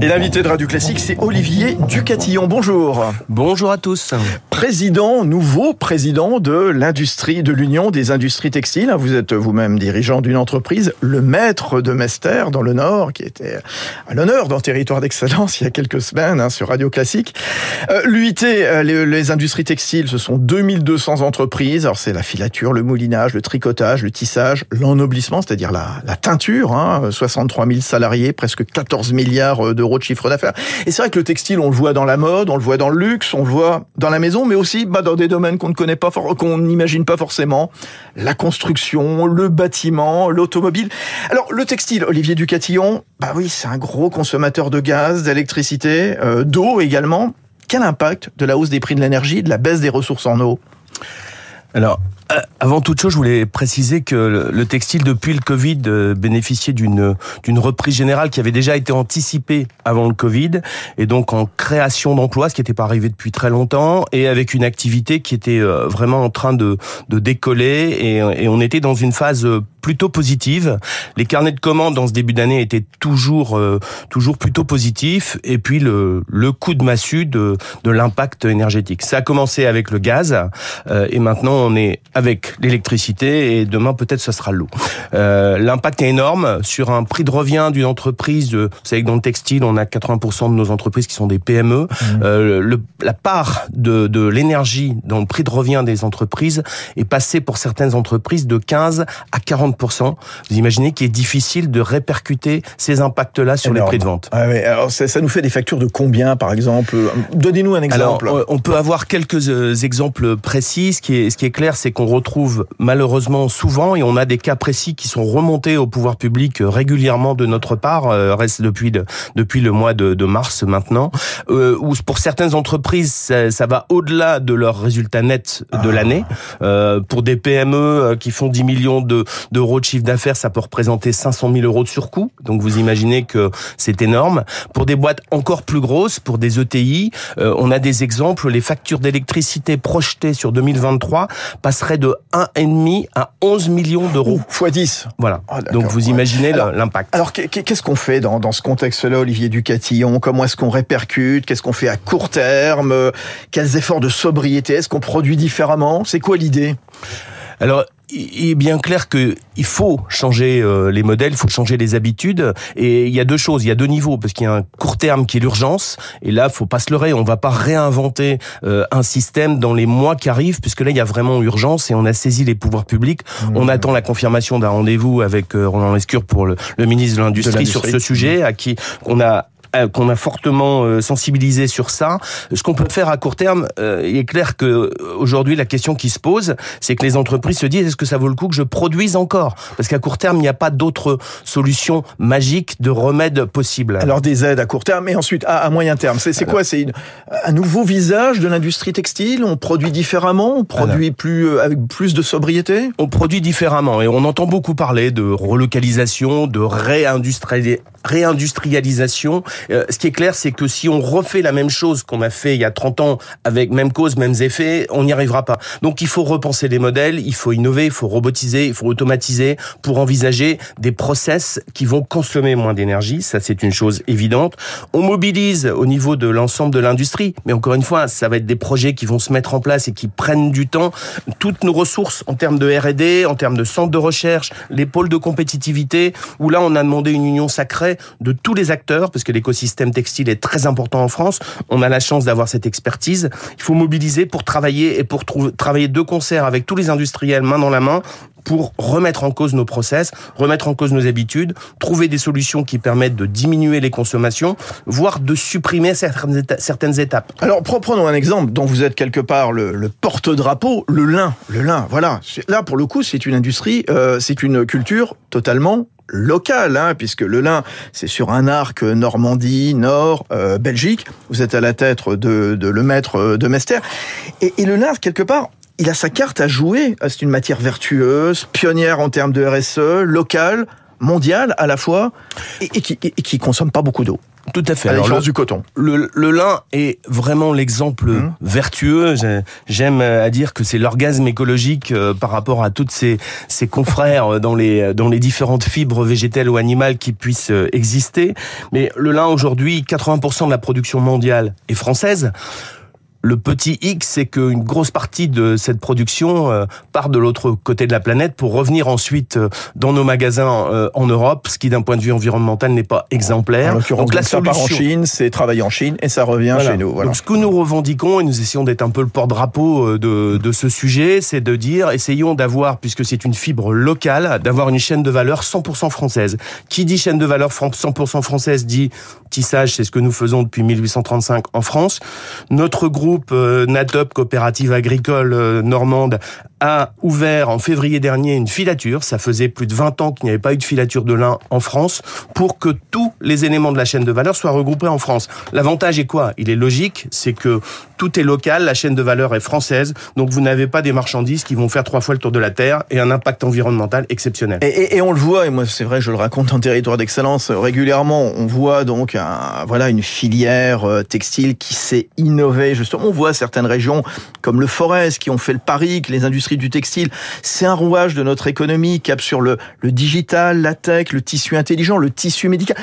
Et l'invité de Radio Classique, c'est Olivier Ducatillon. Bonjour. Bonjour à tous. Président, nouveau président de l'industrie, de l'Union des industries textiles. Vous êtes vous-même dirigeant d'une entreprise, le maître de Mester dans le Nord, qui était à l'honneur dans Territoire d'Excellence il y a quelques semaines hein, sur Radio Classique. Euh, L'UIT, euh, les, les, industries textiles, ce sont 2200 entreprises. Alors c'est la filature, le moulinage, le tricotage, le tissage, l'ennoblissement, c'est-à-dire la, la, teinture. Hein, 63 000 salariés, presque 14 milliards d'euros de chiffre d'affaires. Et c'est vrai que le textile, on le voit dans la mode, on le voit dans le luxe, on le voit dans la maison, mais aussi bah, dans des domaines qu'on ne connaît pas, qu'on n'imagine pas forcément. La construction, le bâtiment, l'automobile. Alors, le textile, Olivier Ducatillon, bah oui, c'est un gros consommateur de gaz, d'électricité, euh, d'eau également. Quel impact de la hausse des prix de l'énergie, de la baisse des ressources en eau? Alors, euh, avant toute chose, je voulais préciser que le textile, depuis le Covid, euh, bénéficiait d'une d'une reprise générale qui avait déjà été anticipée avant le Covid, et donc en création d'emplois, ce qui n'était pas arrivé depuis très longtemps, et avec une activité qui était euh, vraiment en train de, de décoller, et, et on était dans une phase plutôt positive. Les carnets de commandes dans ce début d'année étaient toujours euh, toujours plutôt positifs. Et puis le, le coup de massue de, de l'impact énergétique. Ça a commencé avec le gaz euh, et maintenant on est avec l'électricité et demain peut-être ce sera l'eau. Euh, l'impact est énorme sur un prix de revient d'une entreprise. Vous savez que dans le textile on a 80% de nos entreprises qui sont des PME. Mmh. Le, la part de, de l'énergie dans le prix de revient des entreprises est passée pour certaines entreprises de 15 à 40% vous imaginez qu'il est difficile de répercuter ces impacts-là sur Énorme. les prix de vente. Ah oui, alors ça, ça, nous fait des factures de combien, par exemple? Donnez-nous un exemple. Alors, on peut avoir quelques exemples précis. Ce qui est, ce qui est clair, c'est qu'on retrouve malheureusement souvent, et on a des cas précis qui sont remontés au pouvoir public régulièrement de notre part, euh, reste depuis le, depuis le mois de, de mars maintenant, euh, où pour certaines entreprises, ça, ça va au-delà de leurs résultats nets de ah. l'année. Euh, pour des PME qui font 10 millions de, de d'euros de chiffre d'affaires, ça peut représenter 500 000 euros de surcoût. Donc vous imaginez que c'est énorme. Pour des boîtes encore plus grosses, pour des ETI, euh, on a des exemples. Les factures d'électricité projetées sur 2023 passeraient de 1,5 à 11 millions d'euros. Fois 10. Voilà. Oh, Donc vous imaginez ouais. l'impact. Alors qu'est-ce qu'on fait dans, dans ce contexte-là, Olivier Ducatillon? Comment est-ce qu'on répercute? Qu'est-ce qu'on fait à court terme? Quels efforts de sobriété Est-ce qu'on produit différemment? C'est quoi l'idée? Alors, il est bien clair que il faut changer euh, les modèles, il faut changer les habitudes. Et il y a deux choses, il y a deux niveaux, parce qu'il y a un court terme qui est l'urgence. Et là, faut pas se leurrer, on va pas réinventer euh, un système dans les mois qui arrivent, puisque là, il y a vraiment urgence et on a saisi les pouvoirs publics. Mmh. On attend la confirmation d'un rendez-vous avec euh, Roland Lescure pour le, le ministre de l'Industrie sur ce sujet, à qui on a qu'on a fortement sensibilisé sur ça. Ce qu'on peut faire à court terme, il est clair que aujourd'hui la question qui se pose, c'est que les entreprises se disent est-ce que ça vaut le coup que je produise encore? Parce qu'à court terme, il n'y a pas d'autre solution magique de remède possible. Alors des aides à court terme, et ensuite à, à moyen terme. C'est quoi? C'est un nouveau visage de l'industrie textile? On produit différemment? On produit Alors. plus avec plus de sobriété? On produit différemment, et on entend beaucoup parler de relocalisation, de réindustrialisation réindustrialisation. Euh, ce qui est clair, c'est que si on refait la même chose qu'on a fait il y a 30 ans avec même cause, mêmes effets, on n'y arrivera pas. Donc il faut repenser les modèles, il faut innover, il faut robotiser, il faut automatiser pour envisager des process qui vont consommer moins d'énergie. Ça, c'est une chose évidente. On mobilise au niveau de l'ensemble de l'industrie, mais encore une fois, ça va être des projets qui vont se mettre en place et qui prennent du temps. Toutes nos ressources en termes de R&D, en termes de centres de recherche, les pôles de compétitivité, où là, on a demandé une union sacrée de tous les acteurs, parce que l'écosystème textile est très important en France. On a la chance d'avoir cette expertise. Il faut mobiliser pour travailler et pour travailler de concert avec tous les industriels main dans la main pour remettre en cause nos process, remettre en cause nos habitudes, trouver des solutions qui permettent de diminuer les consommations, voire de supprimer certaines étapes. Alors prenons un exemple dont vous êtes quelque part le, porte-drapeau, le lin. Le lin, voilà. Là, pour le coup, c'est une industrie, euh, c'est une culture totalement local, hein, puisque le lin, c'est sur un arc Normandie, Nord, euh, Belgique. Vous êtes à la tête de, de le maître de Mester. Et, le lin, quelque part, il a sa carte à jouer. C'est une matière vertueuse, pionnière en termes de RSE, locale, mondiale à la fois, et, et qui, et qui consomme pas beaucoup d'eau. Tout à fait. À Alors, le, du coton. le, le lin est vraiment l'exemple Mhm. vertueux. J'ai- J'aime euh, à dire que c'est l'orgasme écologique euh, par rapport à toutes ces, ces confrères euh, dans les, dans les différentes fibres végétales ou animales qui puissent exister. Mais le lin, aujourd'hui, 80% de la production mondiale est française. Le petit X, c'est qu'une grosse partie de cette production euh, part de l'autre côté de la planète pour revenir ensuite euh, dans nos magasins euh, en Europe, ce qui d'un point de vue environnemental n'est pas exemplaire. En Donc la donc, ça part en solution, Chine, c'est travailler en Chine et ça revient voilà. chez nous. Voilà. Donc ce que nous revendiquons et nous essayons d'être un peu le porte-drapeau de, de ce sujet, c'est de dire essayons d'avoir, puisque c'est une fibre locale, d'avoir une chaîne de valeur 100% française. Qui dit chaîne de valeur fran- 100% française dit tissage, c'est ce que nous faisons depuis 1835 en France. Notre groupe euh, NATOP, coopérative agricole euh, normande, a ouvert en février dernier une filature. Ça faisait plus de 20 ans qu'il n'y avait pas eu de filature de lin en France pour que tous les éléments de la chaîne de valeur soient regroupés en France. L'avantage est quoi? Il est logique, c'est que tout est local, la chaîne de valeur est française, donc vous n'avez pas des marchandises qui vont faire trois fois le tour de la Terre et un impact environnemental exceptionnel. Et, on le voit, et moi c'est vrai, je le raconte en territoire d'excellence régulièrement. On voit donc voilà une filière euh, textile qui s'est innovée. Justement, on voit certaines régions comme le Forez qui ont fait le pari que les industries du textile, c'est un rouage de notre économie, cap sur le, le digital, la tech, le tissu intelligent, le tissu médical.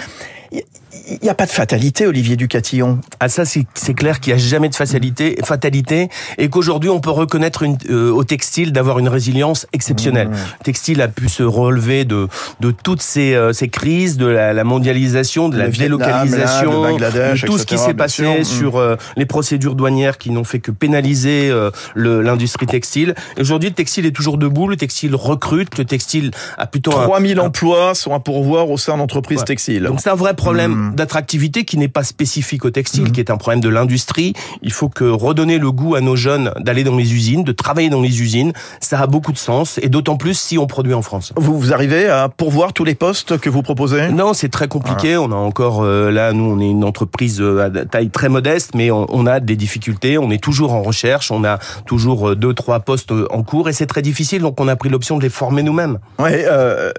Il n'y a pas de fatalité, Olivier Ducatillon. Ah ça c'est clair qu'il n'y a jamais de fatalité, fatalité et qu'aujourd'hui on peut reconnaître une, euh, au textile d'avoir une résilience exceptionnelle. Le textile a pu se relever de de toutes ces, euh, ces crises, de la, la mondialisation, de la Le délocalisation, de tout ce qui s'est passé sûr. Mm. sur euh, les procédures douanières qui n'ont fait que pénaliser l'industrie textile. Et Aujourd'hui le textile est toujours debout, le textile recrute, le textile a plutôt un, 3000 emplois sont à pourvoir au sein d'entreprises Ouais. textiles. donc c'est un vrai problème Mm. d'attractivité qui n'est pas spécifique au textile, Mm. qui est un problème de l'industrie. Il faut que redonner le goût à nos jeunes d'aller dans les usines, de travailler dans les usines. Ça a beaucoup de sens et d'autant plus si on produit en France. Vous, vous arrivez à pourvoir tous les postes que vous proposez? Non, c'est très compliqué. On a encore euh, là, nous, on est une entreprise euh, à taille très modeste, mais on, on a des difficultés. On est toujours en recherche. On a toujours euh, deux, trois postes en cours et c'est très difficile. Donc, on a pris l'option de les former nous-mêmes. Ouais, euh,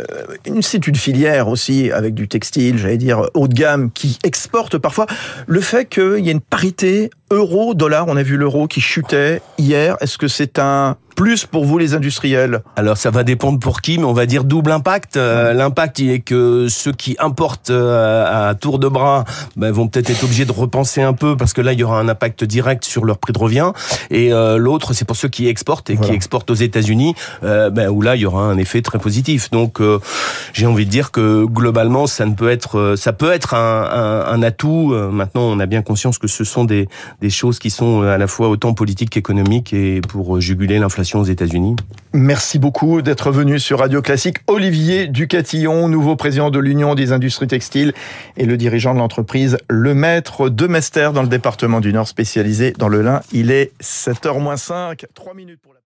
c'est une filière aussi avec du textile, j'allais dire haut de gamme, qui exporte parfois. Le fait qu'il y ait une parité euro-dollar, on a vu l'euro qui chutait hier, est-ce que c'est un plus pour vous les industriels Alors ça va dépendre pour qui, mais on va dire double impact. Euh, L'impact il est que ceux qui importent euh, à tour de bras ben, vont peut-être être obligés de repenser un peu parce que là il y aura un impact direct sur leur prix de revient. Et euh, l'autre c'est pour ceux qui exportent et Voilà. qui exportent aux États-Unis, euh, ben, où là il y aura un effet très positif. Donc euh, j'ai envie de dire que globalement ça ne peut être, euh, ça peut être un, un, un atout. Maintenant on a bien conscience que ce sont des, des choses qui sont à la fois autant politiques qu'économiques et pour juguler l'inflation aux États-Unis. Merci beaucoup d'être venu sur Radio Classique. Olivier Ducatillon, nouveau président de l'Union des industries textiles et le dirigeant de l'entreprise Le Maître de Mester dans le département du Nord spécialisé dans le lin. Il est 7h moins 5, 3 minutes pour la...